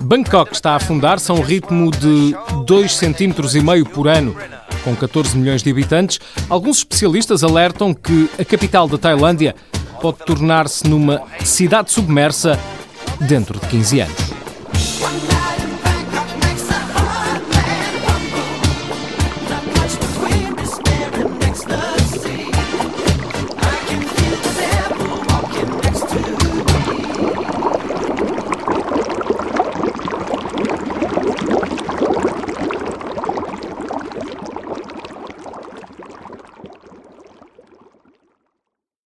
Bangkok está a afundar-se a um ritmo de 2,5 cm por ano. Com 14 milhões de habitantes, alguns especialistas alertam que a capital da Tailândia pode tornar-se numa cidade submersa dentro de 15 anos.